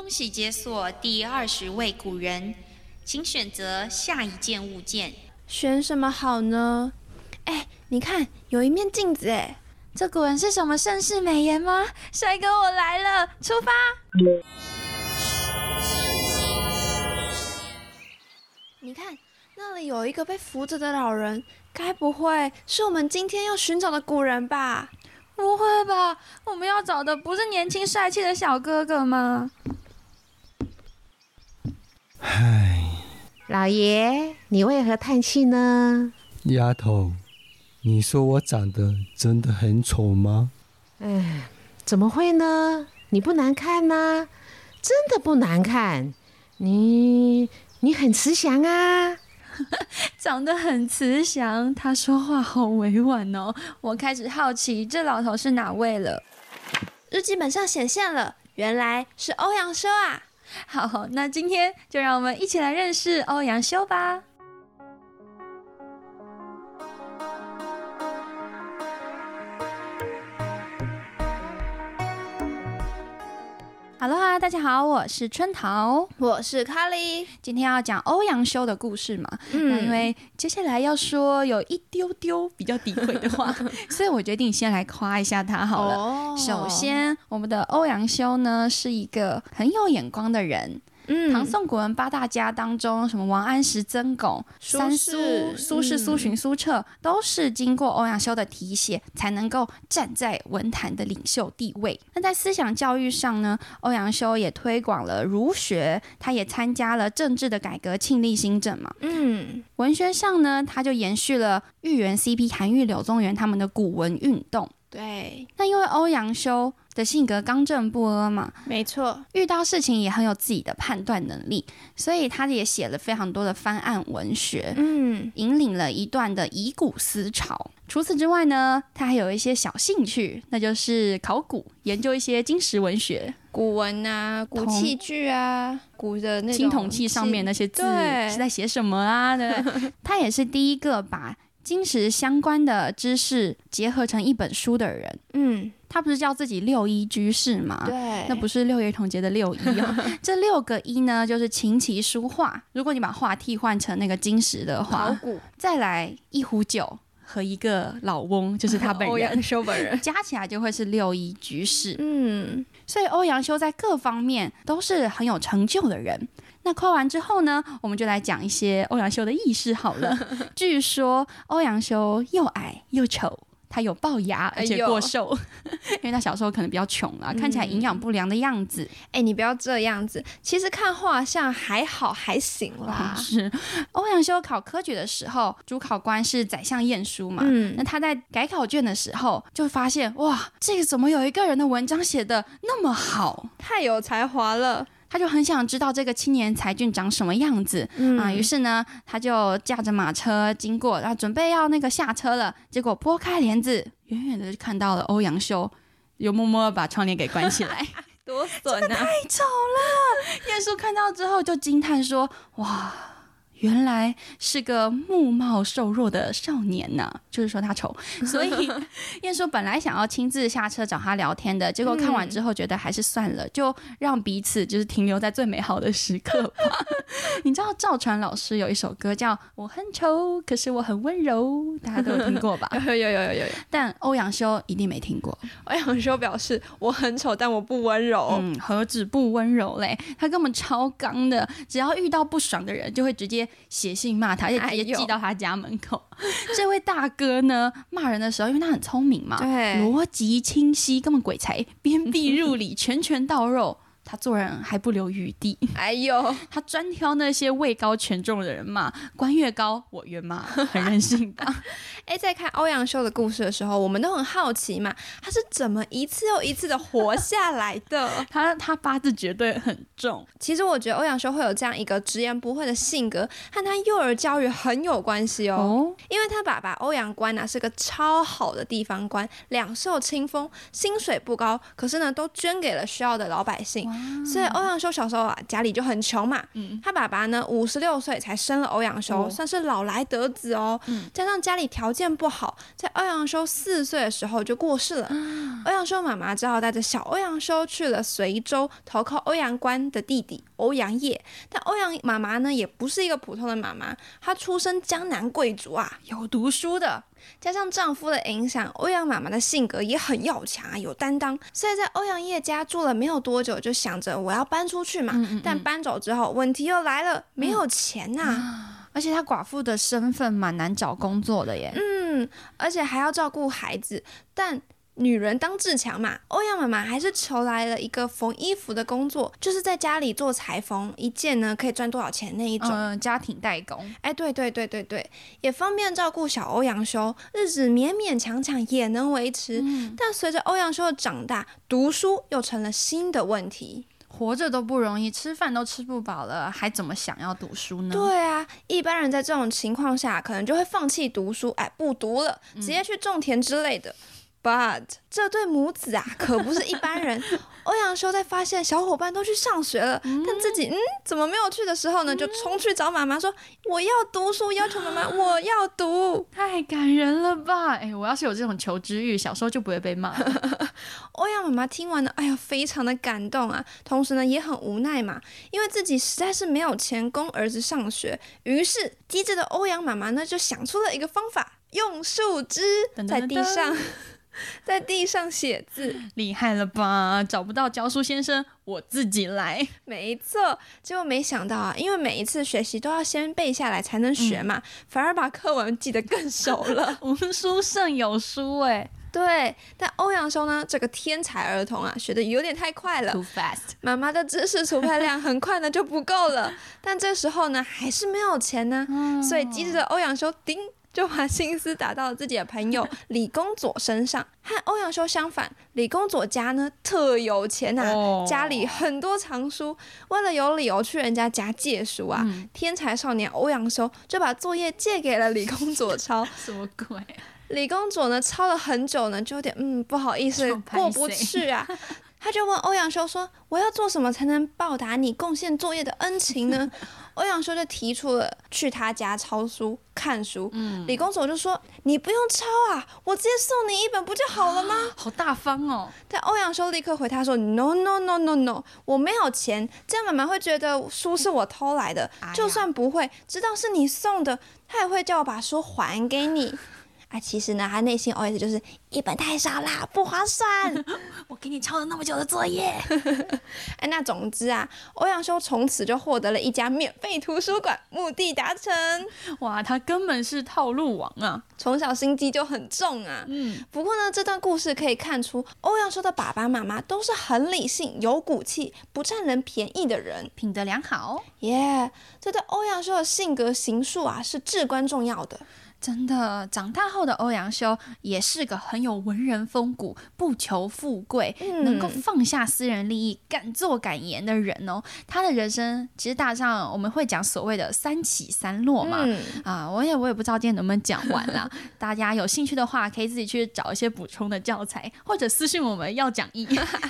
恭喜解锁第二十位古人，请选择下一件物件。选什么好呢？哎，你看，有一面镜子，哎，这古人是什么盛世美颜吗？帅哥，我来了，出发！你看，那里有一个被扶着的老人，该不会是我们今天要寻找的古人吧？不会吧？我们要找的不是年轻帅气的小哥哥吗？唉，老爷，你为何叹气呢？丫头，你说我长得真的很丑吗？唉，怎么会呢？你不难看呐，真的不难看。你你很慈祥啊。长得很慈祥，他说话好委婉哦。我开始好奇这老头是哪位了。日记本上显现了，原来是欧阳修啊！好，那今天就让我们一起来认识欧阳修吧。哈喽哈，大家好，我是春桃，我是卡莉，今天要讲欧阳修的故事嘛。那因为接下来要说有一丢丢比较诋毁的话，所以我决定先来夸一下他好了。首先，我们的欧阳修呢是一个很有眼光的人。唐宋古文八大家当中，什么王安石、曾巩、三苏、苏轼、苏洵、苏辙，都是经过欧阳修的提携，才能够站在文坛的领袖地位。那在思想教育上呢，欧阳修也推广了儒学，他也参加了政治的改革，庆历新政嘛。嗯，文学上呢，他就延续了豫园 CP 韩愈、柳宗元他们的古文运动。对，那因为欧阳修的性格刚正不阿嘛，没错，遇到事情也很有自己的判断能力，所以他也写了非常多的翻案文学，嗯，引领了一段的遗古思潮。除此之外呢，他还有一些小兴趣，那就是考古，研究一些金石文学、古文啊、古器具啊、古的那青铜器上面那些字是在写什么啊？对，他也是第一个把。金石相关的知识结合成一本书的人，嗯，他不是叫自己六一居士吗？对，那不是六一儿童节的六一哦。这六个一呢，就是琴棋书画。如果你把画替换成那个金石的话，考古再来一壶酒和一个老翁，就是他本人，欧阳修本人，加起来就会是六一居士。嗯，所以欧阳修在各方面都是很有成就的人。那夸完之后呢，我们就来讲一些欧阳修的轶事好了。据说欧阳修又矮又丑，他有龅牙，而且过瘦，因为他小时候可能比较穷啊，看起来营养不良的样子。哎，你不要这样子，其实看画像还好还行啦。是欧阳修考科举的时候，主考官是宰相晏殊嘛？嗯，那他在改考卷的时候，就发现哇，这个怎么有一个人的文章写的那么好，太有才华了。他就很想知道这个青年才俊长什么样子啊，于是呢，他就驾着马车经过，然后准备要那个下车了，结果拨开帘子，远远的就看到了欧阳修，又默默把窗帘给关起来，多损啊！太丑了！晏殊看到之后就惊叹说：“哇！”原来是个目貌瘦弱的少年呢，就是说他丑，所以晏殊本来想要亲自下车找他聊天的，结果看完之后觉得还是算了，就让彼此就是停留在最美好的时刻吧。你知道赵传老师有一首歌叫《我很丑，可是我很温柔》，大家都有听过吧？有有有有有。但欧阳修一定没听过。欧阳修表示我很丑，但我不温柔。嗯，何止不温柔嘞，他根本超刚的，只要遇到不爽的人，就会直接。写信骂他，而且直接寄到他家门口。这位大哥呢，骂人的时候，因为他很聪明嘛，逻辑清晰，根本鬼才，鞭辟入里，拳拳到肉。他做人还不留余地，哎呦，他专挑那些位高权重的人骂，官越高我越骂，很任性吧？哎，在看欧阳修的故事的时候，我们都很好奇嘛，他是怎么一次又一次的活下来的？他他八字绝对很重。其实我觉得欧阳修会有这样一个直言不讳的性格，和他幼儿教育很有关系哦。因为他爸爸欧阳关呢是个超好的地方官，两袖清风，薪水不高，可是呢都捐给了需要的老百姓。所以欧阳修小时候啊，家里就很穷嘛。他爸爸呢，五十六岁才生了欧阳修，算是老来得子哦。加上家里条件不好，在欧阳修四岁的时候就过世了。欧阳修妈妈只好带着小欧阳修去了随州投靠欧阳关的弟弟欧阳业。但欧阳妈妈呢，也不是一个普通的妈妈，她出身江南贵族啊，有读书的。加上丈夫的影响，欧阳妈妈的性格也很要强啊，有担当。所以在欧阳叶家住了没有多久，就想着我要搬出去嘛。但搬走之后，问题又来了，没有钱呐。而且她寡妇的身份蛮难找工作的耶。嗯，而且还要照顾孩子，但。女人当自强嘛，欧阳妈妈还是求来了一个缝衣服的工作，就是在家里做裁缝，一件呢可以赚多少钱那一种，家庭代工。哎，对对对对对，也方便照顾小欧阳修，日子勉勉强强也能维持。但随着欧阳修的长大，读书又成了新的问题，活着都不容易，吃饭都吃不饱了，还怎么想要读书呢？对啊，一般人在这种情况下，可能就会放弃读书，哎，不读了，直接去种田之类的。But 这对母子啊，可不是一般人。欧阳修在发现小伙伴都去上学了，但自己嗯怎么没有去的时候呢，就冲去找妈妈说：“我要读书，要求妈妈我要读。”太感人了吧！哎，我要是有这种求知欲，小时候就不会被骂。欧阳妈妈听完了，哎呀，非常的感动啊，同时呢也很无奈嘛，因为自己实在是没有钱供儿子上学。于是机智的欧阳妈妈呢，就想出了一个方法，用树枝在地上。在地上写字，厉害了吧？找不到教书先生，我自己来。没错，结果没想到啊，因为每一次学习都要先背下来才能学嘛，反而把课文记得更熟了。无书胜有书哎，对。但欧阳修呢，这个天才儿童啊，学的有点太快了，too fast。妈妈的知识储备量很快呢就不够了，但这时候呢还是没有钱呢，所以机智的欧阳修顶。就把心思打到了自己的朋友 李公佐身上。和欧阳修相反，李公佐家呢特有钱呐，家里很多藏书。为了有理由去人家家借书啊，天才少年欧阳修就把作业借给了李公佐抄。什么鬼？李公佐呢抄了很久呢，就有点嗯不好意思过不去啊。他就问欧阳修说：“我要做什么才能报答你贡献作业的恩情呢？” 欧阳修就提出了去他家抄书看书。嗯，李公佐就说：“你不用抄啊，我直接送你一本不就好了吗？” 好大方哦！但欧阳修立刻回他说：“No no no no no，我没有钱，这样妈妈会觉得书是我偷来的。就算不会知道是你送的，他也会叫我把书还给你。” 啊，其实呢，他内心 OS 就是一本太少啦，不划算。我给你抄了那么久的作业。哎，那总之啊，欧阳修从此就获得了一家免费图书馆，目的达成。哇，他根本是套路王啊！从小心机就很重啊。嗯。不过呢，这段故事可以看出，欧阳修的爸爸妈妈都是很理性、有骨气、不占人便宜的人，品德良好。耶，这对欧阳修的性格行数啊是至关重要的。真的，长大后的欧阳修也是个很有文人风骨、不求富贵、能够放下私人利益、敢做敢言的人哦。他的人生其实大上我们会讲所谓的三起三落嘛，啊，我也我也不知道今天能不能讲完啦。大家有兴趣的话，可以自己去找一些补充的教材，或者私信我们要讲义，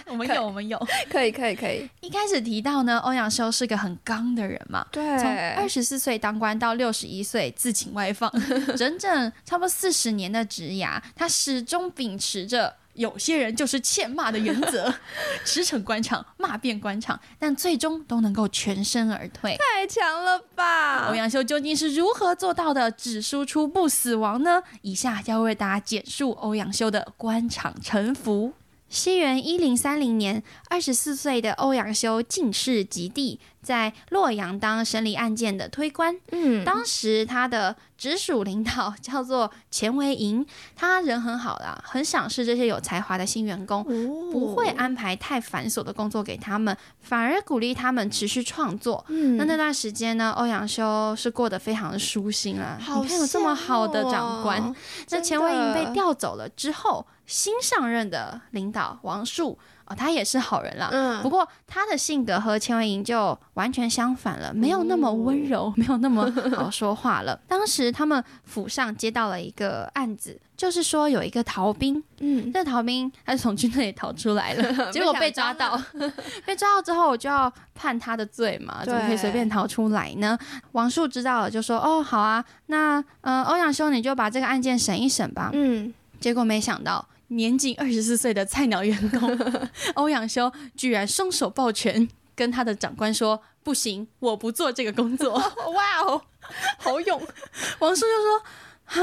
我们有我们有，可以可以可以。一开始提到呢，欧阳修是个很刚的人嘛，对，从二十四岁当官到六十一岁自请外放。整整差不多四十年的职涯，他始终秉持着有些人就是欠骂的原则，驰骋官场，骂遍官场，但最终都能够全身而退。太强了吧！欧阳修究竟是如何做到的只输出不死亡呢？以下要为大家简述欧阳修的官场沉浮。西元一零三零年，二十四岁的欧阳修进士及第，在洛阳当审理案件的推官。嗯，当时他的直属领导 叫做钱维银，他人很好啦，很赏识这些有才华的新员工，不会安排太繁琐的工作给他们，反而鼓励他们持续创作。嗯，那那段时间呢，欧阳修是过得非常的舒心啊。你看有这么好的长官，那钱维银被调走了之后。新上任的领导王树哦，他也是好人啦。嗯不过他的性格和钱维莹就完全相反了，没有那么温柔，没有那么好说话了。当时他们府上接到了一个案子，就是说有一个逃兵，嗯，这逃兵他是从军队里逃出来了，结果被抓到，被抓到之后我就要判他的罪嘛，怎么可以随便逃出来呢？王树知道了就说：“哦，好啊，那呃，欧阳修你就把这个案件审一审吧。”嗯，结果没想到，年仅二十四岁的菜鸟员工 欧阳修居然双手抱拳，跟他的长官说：“不行，我不做这个工作。哇哦，好勇，” 王叔就说：“哈，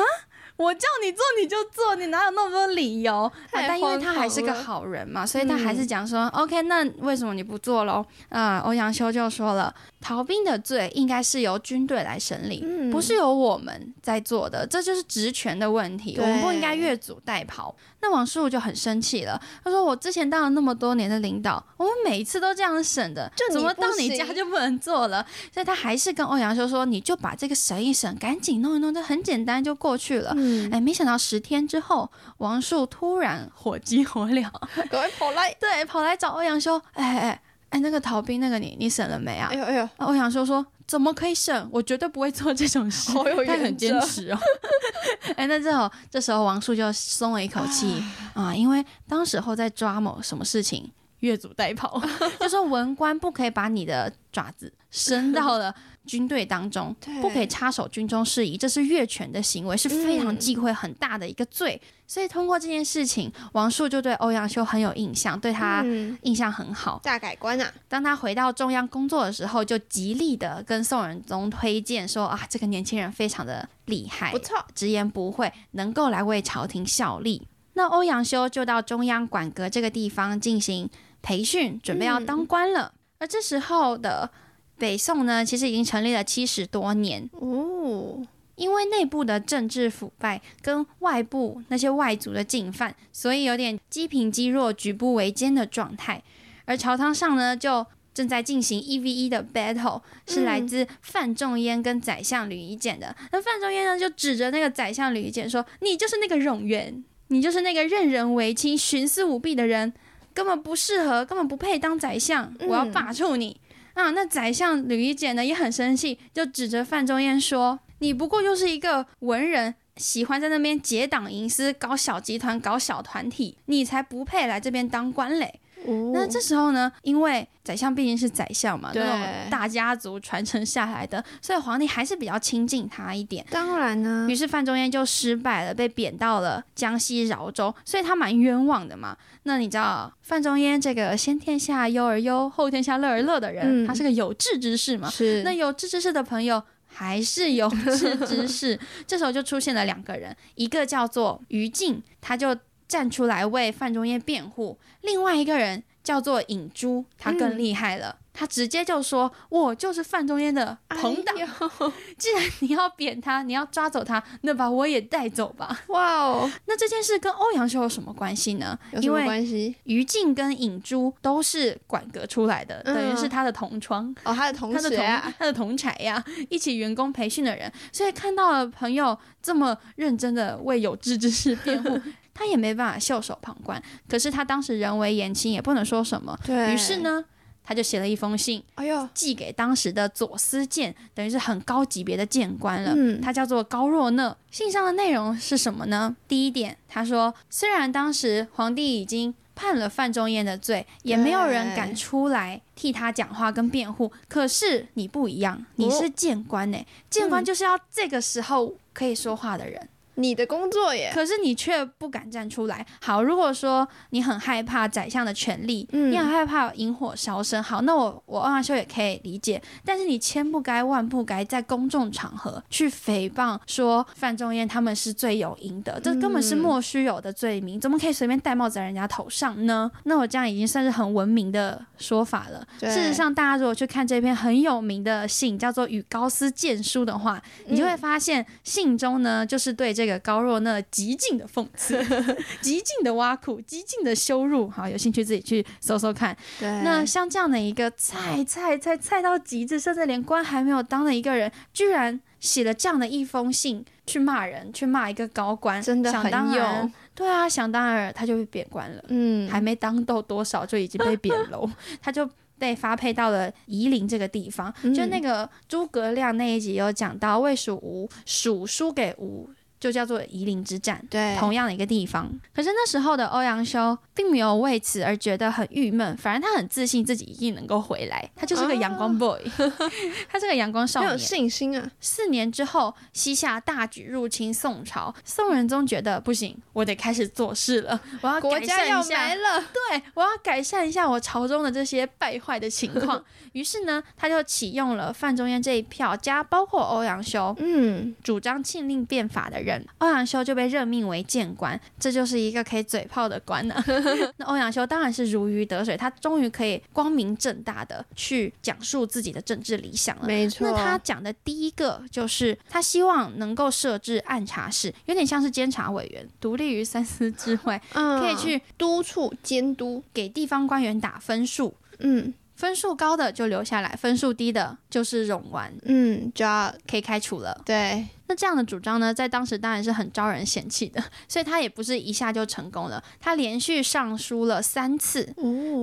我叫你做你就做，你哪有那么多理由？”啊但因为他还是个好人嘛，所以他还是讲说、OK，那为什么你不做喽？啊、欧阳修就说了，逃兵的罪应该是由军队来审理，嗯不是由我们在做的，这就是职权的问题，我们不应该越俎代庖。那王叔就很生气了，他说：“我之前当了那么多年的领导，我们每一次都这样审的，就怎么到你家就不能做了？”所以他还是跟欧阳修说：“你就把这个审一审，赶紧弄一弄，这很简单就过去了。嗯，哎，没想到十天之后，王树突然火急火燎，赶快跑来，对，跑来找欧阳修，哎哎哎哎，那个逃兵那个你你审了没啊哎？呦哎呦，啊，我想说：“怎么可以审？我绝对不会做这种事。”他很坚持哦。哎，那这时候这时候王树就松了一口气啊，因为当时候在抓某什么事情。越俎代庖，就说文官不可以把你的爪子伸到了军队当中，不可以插手军中事宜，这是越权的行为，是非常嗯忌讳很大的一个罪。所以通过这件事情，王树就对欧阳修很有印象，对他嗯，印象很好。大改观啊，当他回到中央工作的时候，就极力的跟宋仁宗推荐说啊，这个年轻人非常的厉害不，错，直言不讳，能够来为朝廷效力。那欧阳修就到中央管阁这个地方进行培训，准备要当官了。而这时候的北宋呢，其实已经成立了七十多年，哦，因为内部的政治腐败跟外部那些外族的进犯，所以有点积贫积弱、举步维艰的状态。而朝堂上呢，就正在进行一 v 一的 battle，是来自范仲淹跟宰相吕夷简的。那范仲淹呢，就指着那个宰相吕夷简说：“你就是那个冗员，你就是那个任人唯亲、徇私舞弊的人，根本不适合，根本不配当宰相，我要嗯罢黜你。啊，那宰相吕夷简呢也很生气，就指着范仲淹说：“你不过就是一个文人，喜欢在那边结党营私，搞小集团，搞小团体，你才不配来这边当官嘞。”哦那这时候呢，因为宰相毕竟是宰相嘛，对那种大家族传承下来的，所以皇帝还是比较亲近他一点。当然呢于，是范仲淹就失败了，被贬到了江西饶州，所以他蛮冤枉的嘛。那你知道范仲淹这个先天下忧而忧，后天下乐而乐的人，嗯他是个有志之士嘛。是那有志之士的朋友还是有志之士，这时候就出现了两个人，一个叫做于禁，他就站出来为范仲淹辩护；另外一个人叫做尹珠，他更厉害了。他直接就说：“我就是范仲淹的朋党。哎 既然你要贬他，你要抓走他，那把我也带走吧。哇哦，那这件事跟欧阳修有什么关系呢？有什么因为关系？于禁跟尹珠都是管阁出来的，嗯等于是他的同窗。哦，他的同他的同学啊，他的同才呀，一起员工培训的人，所以看到了朋友这么认真的为有志之士辩护，他也没办法袖手旁观。可是他当时人微言轻，也不能说什么。对于是，呢，他就写了一封信，哎呦，寄给当时的左司谏，等于是很高级别的谏官了。嗯他叫做高若讷。信上的内容是什么呢？第一点，他说，虽然当时皇帝已经判了范仲淹的罪，也没有人敢出来替他讲话跟辩护，可是你不一样，你是谏官呢、谏官就是要这个时候可以说话的人。你的工作耶，可是你却不敢站出来。好，如果说你很害怕宰相的权利，嗯你很害怕引火烧身，好，那我我欧阳修也可以理解。但是你千不该万不该在公众场合去诽谤说范仲淹他们是罪有应得，这根本是莫须有的罪名，怎么可以随便戴帽子在人家头上呢？那我这样已经算是很文明的说法了。事实上，大家如果去看这篇很有名的信，叫做《与高斯荐书》的话，你就会发现信中呢，就是对这个高若那极尽的讽刺、极尽的挖苦、极尽的羞辱。好，有兴趣自己去搜搜看。对，那像这样的一个菜菜菜菜到极致，甚至连官还没有当的一个人，居然写了这样的一封信去骂人，去骂一个高官，真的很想当对啊，想当然他就被贬官了，嗯，还没当到多少就已经被贬喽，他就。被发配到了夷陵这个地方，就那个诸葛亮那一集有讲到魏蜀吴，蜀输给吴。就叫做夷陵之战，对，同样的一个地方。可是那时候的欧阳修并没有为此而觉得很郁闷，反而他很自信自己一定能够回来。他就是个阳光 boy，他是个阳光少年，有信心啊。四年之后，西夏大举入侵宋朝，宋仁宗觉得不行，我得开始做事了，我要国家要没了，对我要改善一下我朝中的这些败坏的情况。于是呢，他就启用了范仲淹这一票，加包括欧阳修，嗯，主张庆令变法的人。欧阳修就被任命为谏官，这就是一个可以嘴炮的官呢。那欧阳修当然是如鱼得水，他终于可以光明正大的去讲述自己的政治理想了。没错，那他讲的第一个就是他希望能够设置暗察室，有点像是监察委员，独立于三司之外，可以去督促监督，给地方官员打分数。嗯。分数高的就留下来，分数低的就是冗完，嗯，就要可以开除了。对。那这样的主张呢，在当时当然是很招人嫌弃的，所以他也不是一下就成功了，他连续上书了三次，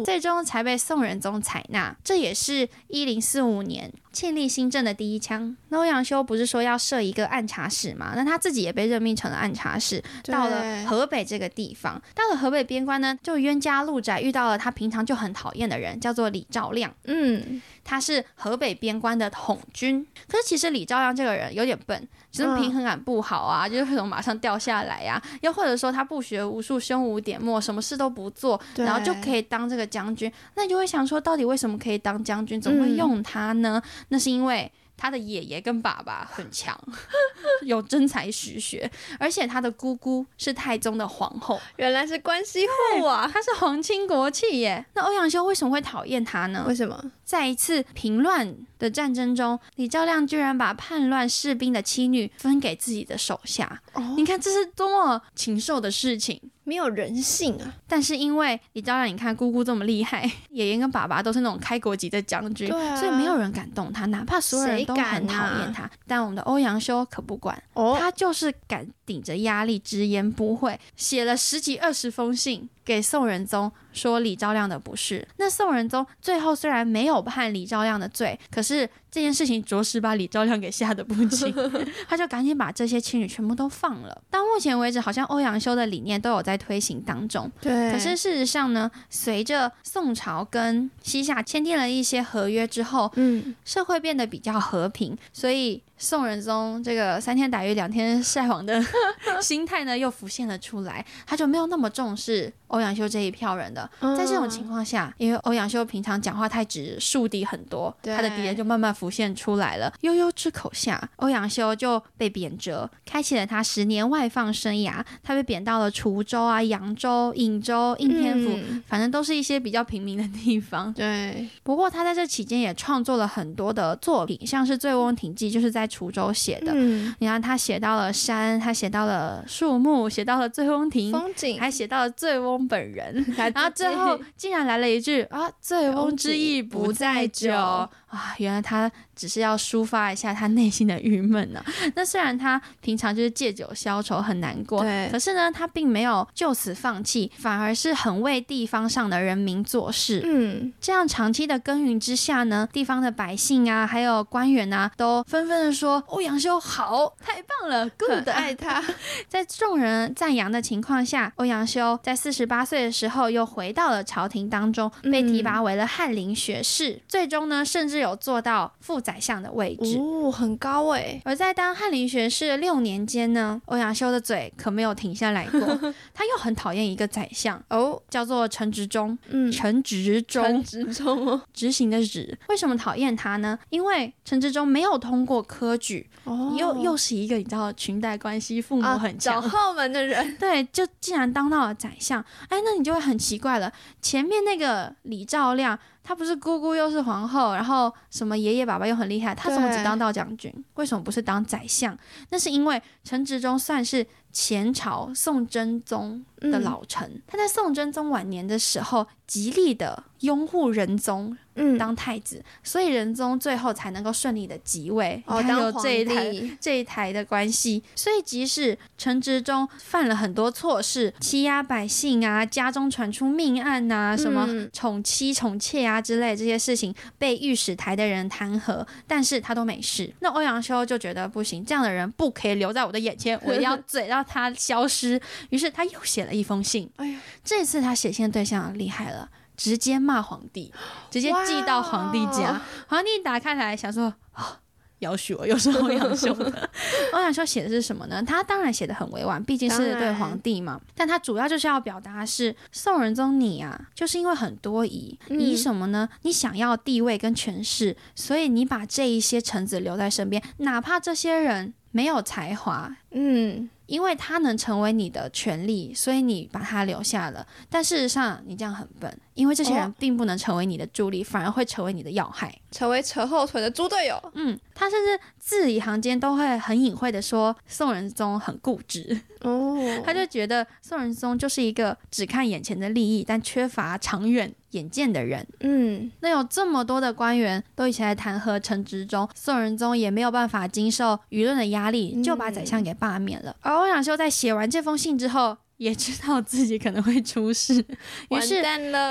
最终才被宋仁宗采纳。这也是一零四五年庆历新政的第一枪。那欧阳修不是说要设一个按察使嘛？那他自己也被任命成了按察使，到了河北这个地方，到了河北边关呢，就冤家路窄，遇到了他平常就很讨厌的人，叫做李兆亮。嗯。他是河北边关的统军，可是其实李兆亮这个人有点笨，就是平衡感不好啊，就是会从马上掉下来呀，又或者说他不学无术，胸无点墨，什么事都不做，然后就可以当这个将军，那你就会想说，到底为什么可以当将军，怎么会用他呢？那是因为。他的爷爷跟爸爸很强，有真才实学，而且他的姑姑是太宗的皇后，原来是关系户啊！他是皇亲国戚耶。那欧阳修为什么会讨厌他呢？为什么？在一次平乱的战争中，李兆亮居然把叛乱士兵的妻女分给自己的手下。哦，你看这是多么禽兽的事情！没有人性啊！但是因为你知道，你看姑姑这么厉害，爷爷跟爸爸都是那种开国级的将军，所以没有人敢动他，哪怕所有人都很讨厌他。但我们的欧阳修可不管，他就是敢顶着压力直言不讳，写了十几二十封信给宋仁宗。说李昭亮的不是，那宋仁宗最后虽然没有判李昭亮的罪，可是这件事情着实把李昭亮给吓得不轻，他就赶紧把这些妻女全部都放了。到目前为止，好像欧阳修的理念都有在推行当中。对，可是事实上呢，随着宋朝跟西夏签订了一些合约之后，嗯，社会变得比较和平，所以。宋仁宗这个三天打鱼两天晒网的 心态呢，又浮现了出来。他就没有那么重视欧阳修这一票人的。在这种情况下，因为欧阳修平常讲话太直，树敌很多，他的敌人就慢慢浮现出来了。悠悠之口下，欧阳修就被贬谪，开启了他十年外放生涯。他被贬到了滁州啊、扬州、颍州、应天府，反正都是一些比较平民的地方。对。不过他在这期间也创作了很多的作品，像是《醉翁亭记》，就是在。滁州写的，你看他写到了山，他写到了树木，写到了醉翁亭风景，还写到了醉翁本人，然后最后竟然来了一句啊，醉翁之意不在酒啊，原来他。只是要抒发一下他内心的郁闷呢。那虽然他平常就是借酒消愁，很难过，对。可是呢，他并没有就此放弃，反而是很为地方上的人民做事。嗯，这样长期的耕耘之下呢，地方的百姓啊，还有官员啊，都纷纷的说：“欧阳修好，太棒了，good，爱他。”在众人赞扬的情况下，欧阳修在四十八岁的时候又回到了朝廷当中，被提拔为了翰林学士，最终呢，甚至有做到副。宰相的位置哦，很高哎。而在当翰林学士六年间呢，欧阳修的嘴可没有停下来过。他又很讨厌一个宰相哦，叫做陈执中。嗯，陈执中，陈执中哦，执行的执。为什么讨厌他呢？因为陈执中没有通过科举，哦，又又是一个你知道裙带关系，父母很强，找后门的人。对，就竟然当到了宰相。哎，那你就会很奇怪了。前面那个李兆亮。他不是姑姑又是皇后，然后什么爷爷爸爸又很厉害，他怎么只当到将军？为什么不是当宰相？那是因为陈执中算是前朝宋真宗的老臣，他在宋真宗晚年的时候，极力的拥护仁宗嗯，当太子，所以仁宗最后才能够顺利的即位。哦，当这一台，这一台的关系，所以即使陈植中犯了很多错事，欺压百姓啊，家中传出命案呐、什么嗯宠妻宠妾啊之类这些事情，被御史台的人弹劾，但是他都没事。那欧阳修就觉得不行，这样的人不可以留在我的眼前，我一定要 嘴让他消失。于是他又写了一封信，哎呀，这次他写信的对象厉害了。直接骂皇帝，直接寄到皇帝家。皇帝打开来想说啊，要许我又是欧阳修的。欧阳修写的是什么呢？他当然写的很委婉，毕竟是对皇帝嘛。但他主要就是要表达是宋仁宗你啊，就是因为很多疑，嗯疑什么呢？你想要地位跟权势，所以你把这一些臣子留在身边，哪怕这些人没有才华，嗯，因为他能成为你的权利，所以你把他留下了。但事实上，你这样很笨，因为这些人哦。并不能成为你的助力，反而会成为你的要害。成为扯后腿的猪队友，嗯，他甚至字里行间都会很隐晦的说宋仁宗很固执，哦，他就觉得宋仁宗就是一个只看眼前的利益，但缺乏长远眼见的人。嗯，那有这么多的官员都一起来弹劾陈执中，宋仁宗也没有办法经受舆论的压力，就把宰相给罢免了。而欧阳修在写完这封信之后，也知道自己可能会出事，于是，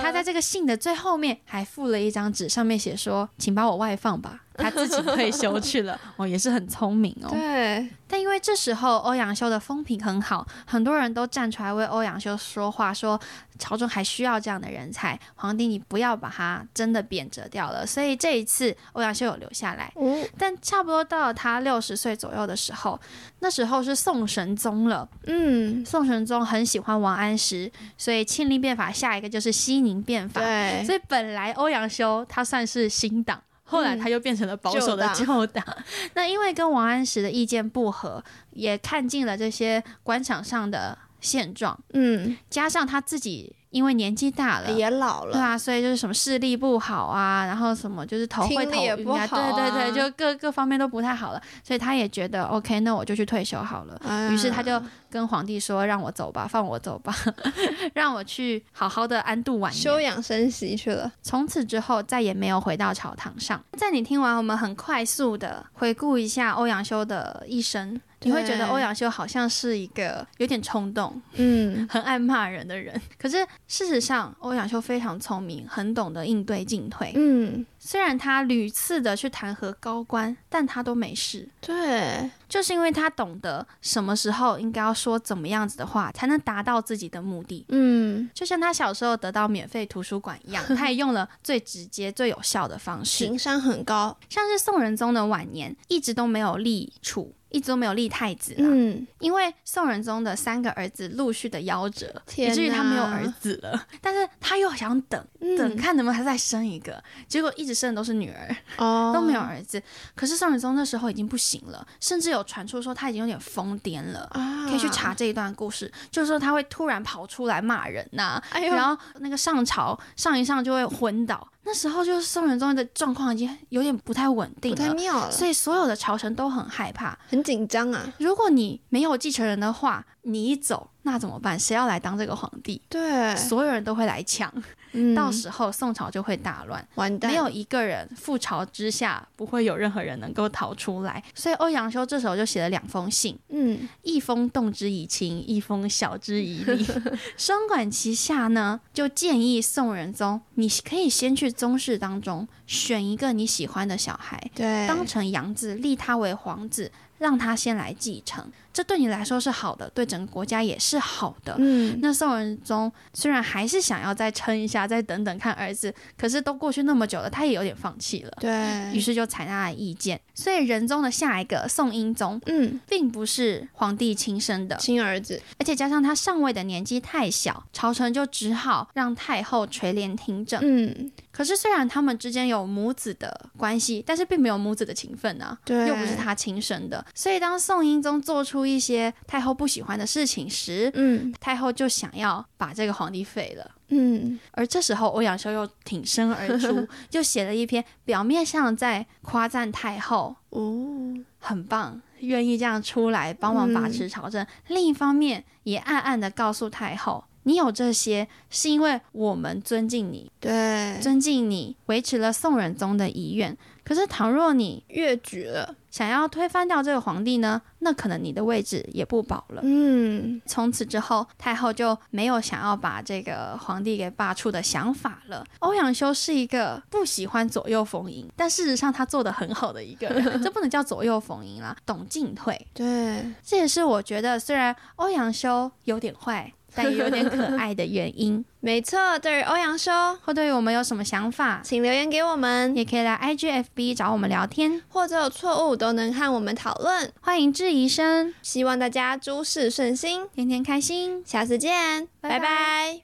他在这个信的最后面还附了一张纸，上面写说：“请把我外放吧。”他自己退休去了，哦，也是很聪明哦。对，但因为这时候欧阳修的风评很好，很多人都站出来为欧阳修说话，说朝中还需要这样的人才，皇帝你不要把他真的贬谪掉了。所以这一次欧阳修有留下来，嗯，但差不多到了他六十岁左右的时候，那时候是宋神宗了。嗯，宋神宗很喜欢王安石，所以庆历变法下一个就是熙宁变法。对，所以本来欧阳修他算是新党，后来他又变成了保守的旧旧党。那因为跟王安石的意见不合，也看尽了这些官场上的现状，嗯，加上他自己因为年纪大了。也老了，对啊，所以就是什么视力不好啊，然后什么就是头会头晕啊，不好对对对，啊就各各方面都不太好了，所以他也觉得 OK，那我就去退休好了。哎于是他就跟皇帝说：“让我走吧，放我走吧，让我去好好的安度晚年。”休养生息去了，从此之后再也没有回到朝堂上。在你听完，我们很快速的回顾一下欧阳修的一生，你会觉得欧阳修好像是一个有点冲动、嗯，很爱骂人的人。可是事实上，欧阳修非常聪明，很懂得应对进退。嗯，虽然他屡次的去弹劾高官，但他都没事。对，就是因为他懂得什么时候应该要说怎么样子的话，才能达到自己的目的。嗯，就像他小时候得到免费图书馆一样，他也用了最直接、最有效的方式。情商很高，像是宋仁宗的晚年，一直都没有立储，一直都没有立太子啦。嗯，因为宋仁宗的三个儿子陆续的夭折，以至于他没有儿子了。但是他又想等嗯等看能不能再生一个，结果一直生的都是女儿，哦，都没有儿子。可是宋仁宗那时候已经不行了，甚至有传出说他已经有点疯癫了。啊，可以去查这一段故事，就是说他会突然跑出来骂人呐、哎然后那个上朝上一上就会昏倒。那时候就是宋仁宗的状况已经有点不太稳定不太，妙了，所以所有的朝臣都很害怕。很紧张啊，如果你没有继承人的话，你一走那怎么办？谁要来当这个皇帝？对，所有人都会来抢，嗯。到时候宋朝就会大乱。完蛋，没有一个人覆巢之下不会有任何人能够逃出来，所以欧阳修这时候就写了两封信，嗯，一封动之以情，一封晓之以理，双管齐下呢，就建议宋仁宗，你可以先去宗室当中选一个你喜欢的小孩，对，当成养子，立他为皇子，让他先来继承，这对你来说是好的，对整个国家也是好的。嗯，那宋仁宗虽然还是想要再撑一下，再等等看儿子，可是都过去那么久了，他也有点放弃了。对，于是就采纳了意见，所以仁宗的下一个宋英宗，嗯，并不是皇帝亲生的，亲儿子，而且加上他上位的年纪太小，朝臣就只好让太后垂帘听政。嗯，可是虽然他们之间有母子的关系，但是并没有母子的情分啊，对又不是他亲生的。所以当宋英宗做出一些太后不喜欢的事情时，嗯太后就想要把这个皇帝废了。嗯而这时候，欧阳修又挺身而出，就写了一篇表面上在夸赞太后哦，很棒，愿意这样出来帮忙把持朝政。另一方面，也暗暗的告诉太后，你有这些是因为我们尊敬你，对，尊敬你，维持了宋仁宗的遗愿。可是，倘若你越举了，想要推翻掉这个皇帝呢，那可能你的位置也不保了。嗯从此之后，太后就没有想要把这个皇帝给罢黜的想法了。欧阳修是一个不喜欢左右逢迎，但事实上他做的很好的一个人，这不能叫左右逢迎啦，懂进退。对，这也是我觉得虽然欧阳修有点坏，但也有点可爱的原因。没错。对于欧阳修，或对于我们有什么想法，请留言给我们，也可以来 IGFB 找我们聊天，或者有错误都能和我们讨论。欢迎质疑声，希望大家诸事顺心，天天开心。下次见，拜拜拜拜